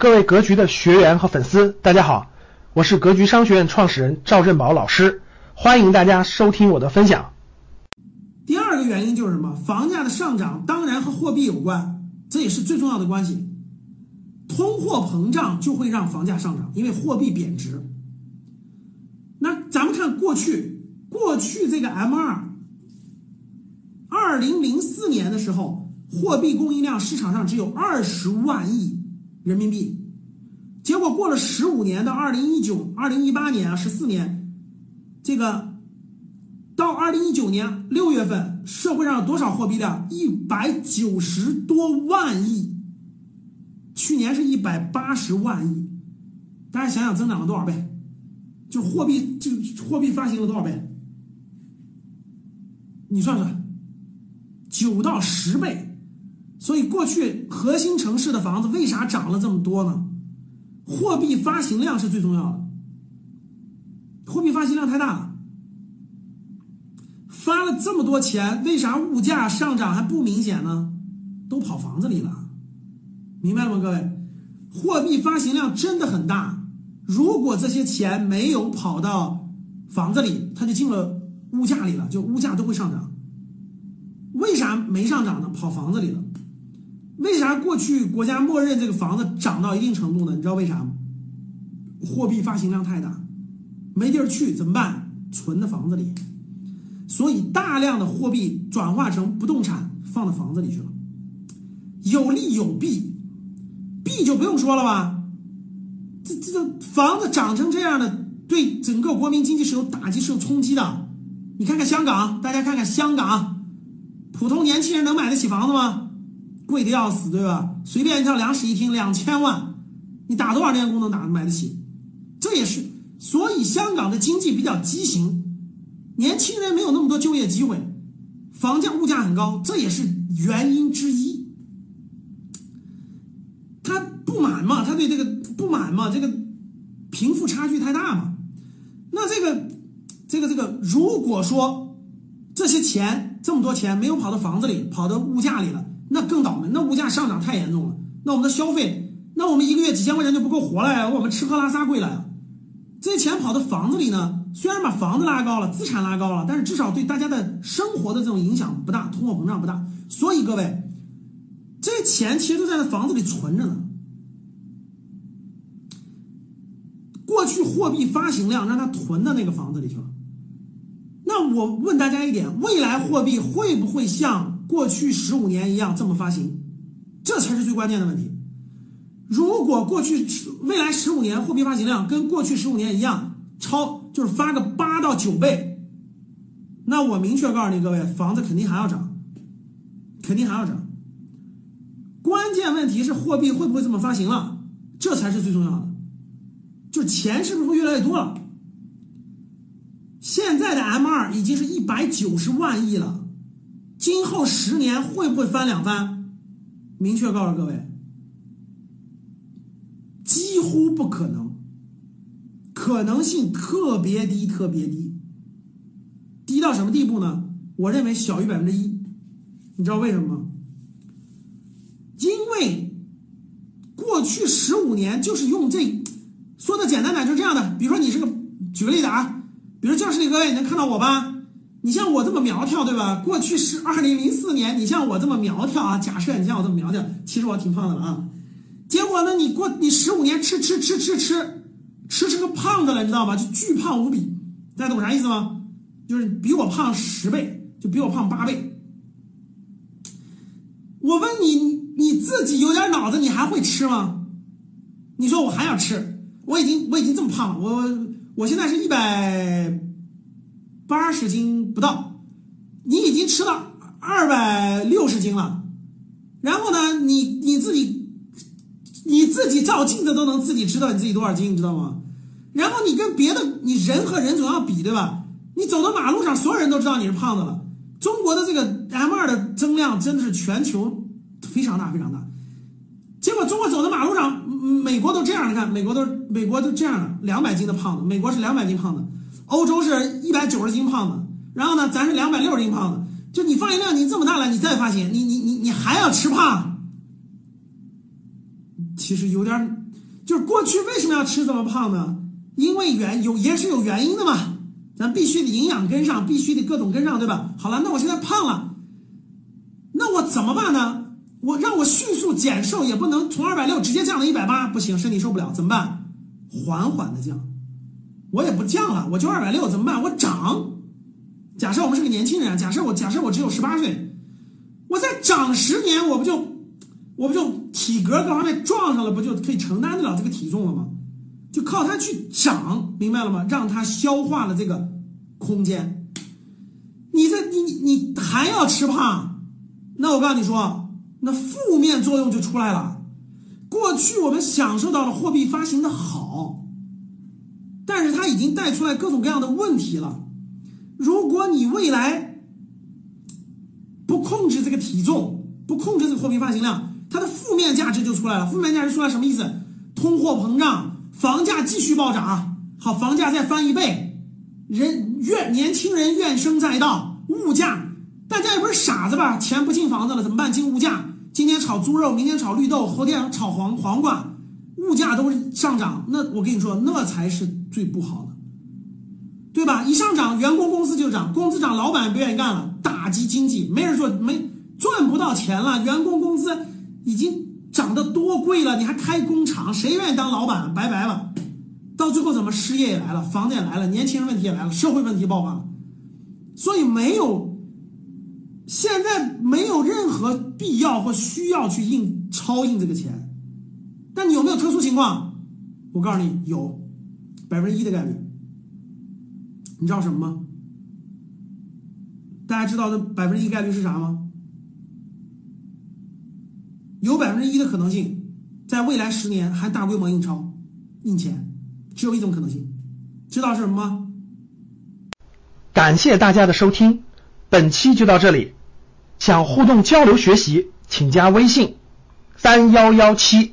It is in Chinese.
各位格局的学员和粉丝，大家好，我是格局商学院创始人赵振宝老师，欢迎大家收听我的分享。第二个原因就是什么？房价的上涨当然和货币有关，这也是最重要的关系。通货膨胀就会让房价上涨，因为货币贬值。那咱们看过去，过去这个 M 二，二零零四年的时候，货币供应量市场上只有二十万亿。人民币，结果过了十五年，到二零一九、二零一八年啊，十四年，这个到二零一九年六月份，社会上有多少货币量？一百九十多万亿。去年是一百八十万亿，大家想想增长了多少倍？就货币，就货币发行了多少倍？你算算，九到十倍。所以，过去核心城市的房子为啥涨了这么多呢？货币发行量是最重要的。货币发行量太大了，发了这么多钱，为啥物价上涨还不明显呢？都跑房子里了，明白了吗，各位？货币发行量真的很大，如果这些钱没有跑到房子里，它就进了物价里了，就物价都会上涨。为啥没上涨呢？跑房子里了。为啥过去国家默认这个房子涨到一定程度呢？你知道为啥吗？货币发行量太大，没地儿去怎么办？存在房子里，所以大量的货币转化成不动产放到房子里去了。有利有弊，弊就不用说了吧。这这个房子涨成这样的，对整个国民经济是有打击、是有冲击的。你看看香港，大家看看香港，普通年轻人能买得起房子吗？贵的要死，对吧？随便一套两室一厅两千万，你打多少年工能打买得起？这也是，所以香港的经济比较畸形，年轻人没有那么多就业机会，房价物价很高，这也是原因之一。他不满嘛，他对这个不满嘛，这个贫富差距太大嘛。那这个这个这个，如果说这些钱这么多钱没有跑到房子里，跑到物价里了。那更倒霉，那物价上涨太严重了，那我们的消费，那我们一个月几千块钱就不够活了呀，我们吃喝拉撒贵了呀。这些钱跑到房子里呢，虽然把房子拉高了，资产拉高了，但是至少对大家的生活的这种影响不大，通货膨胀不大。所以各位，这些钱其实都在那房子里存着呢。过去货币发行量让它囤到那个房子里去了。那我问大家一点，未来货币会不会像？过去十五年一样这么发行，这才是最关键的问题。如果过去未来十五年货币发行量跟过去十五年一样超，就是发个八到九倍，那我明确告诉你各位，房子肯定还要涨，肯定还要涨。关键问题是货币会不会这么发行了，这才是最重要的。就是钱是不是会越来越多了？现在的 M 二已经是一百九十万亿了。今后十年会不会翻两番？明确告诉各位，几乎不可能，可能性特别低，特别低，低到什么地步呢？我认为小于百分之一。你知道为什么吗？因为过去十五年就是用这，说的简单点就是这样的。比如说你是个，举个例子啊，比如教室里各位能看到我吧？你像我这么苗条，对吧？过去是二零零四年，你像我这么苗条啊。假设你像我这么苗条，其实我挺胖的了啊。结果呢，你过你十五年吃吃吃吃吃，吃成个胖子了，你知道吗？就巨胖无比。大家懂啥意思吗？就是比我胖十倍，就比我胖八倍。我问你，你自己有点脑子，你还会吃吗？你说我还要吃？我已经我已经这么胖了，我我现在是一百。八十斤不到，你已经吃了二百六十斤了，然后呢，你你自己你自己照镜子都能自己知道你自己多少斤，你知道吗？然后你跟别的你人和人总要比，对吧？你走到马路上，所有人都知道你是胖子了。中国的这个 M 二的增量真的是全球非常大非常大，结果中国走在马路上，美国都这样，你看美国都美国都这样的两百斤的胖子，美国是两百斤胖子。欧洲是一百九十斤胖子，然后呢，咱是两百六十斤胖子。就你发现量，你这么大了，你再发现，你你你你还要吃胖？其实有点，就是过去为什么要吃这么胖呢？因为原有也是有原因的嘛，咱必须得营养跟上，必须得各种跟上，对吧？好了，那我现在胖了，那我怎么办呢？我让我迅速减瘦也不能从二百六直接降到一百八，不行，身体受不了，怎么办？缓缓的降，我也不降了，我就二百六，怎么办？我涨。假设我们是个年轻人，假设我假设我只有十八岁，我再长十年，我不就我不就体格各方面撞上了，不就可以承担得了这个体重了吗？就靠它去长，明白了吗？让它消化了这个空间。你这你你还要吃胖，那我告诉你说，那负面作用就出来了。过去我们享受到了货币发行的好，已经带出来各种各样的问题了。如果你未来不控制这个体重，不控制这个货币发行量，它的负面价值就出来了。负面价值出来什么意思？通货膨胀。房价继续暴涨，好，房价再翻一倍，人怨年轻人怨声载道，物价，大家也不是傻子吧？钱不进房子了怎么办？进物价，今天炒猪肉，明天炒绿豆，后天炒黄黄瓜，物价都是上涨，那我跟你说，那才是最不好的，对吧？一上涨，员工工资就涨，工资涨，老板不愿意干了，打击经济，没人做，没赚不到钱了，员工工资已经。涨得多贵了，你还开工厂，谁愿意当老板？拜拜了，到最后怎么失业也来了，房子也来了，年轻人问题也来了，社会问题爆发了，所以没有，现在没有任何必要或需要去印超印这个钱，但你有没有特殊情况？我告诉你，有百分之一的概率，你知道什么吗？大家知道这百分之一概率是啥吗？有百分之一的可能性，在未来十年还大规模印钞、印钱，只有一种可能性，知道是什么吗？感谢大家的收听，本期就到这里。想互动交流学习，请加微信：三幺幺七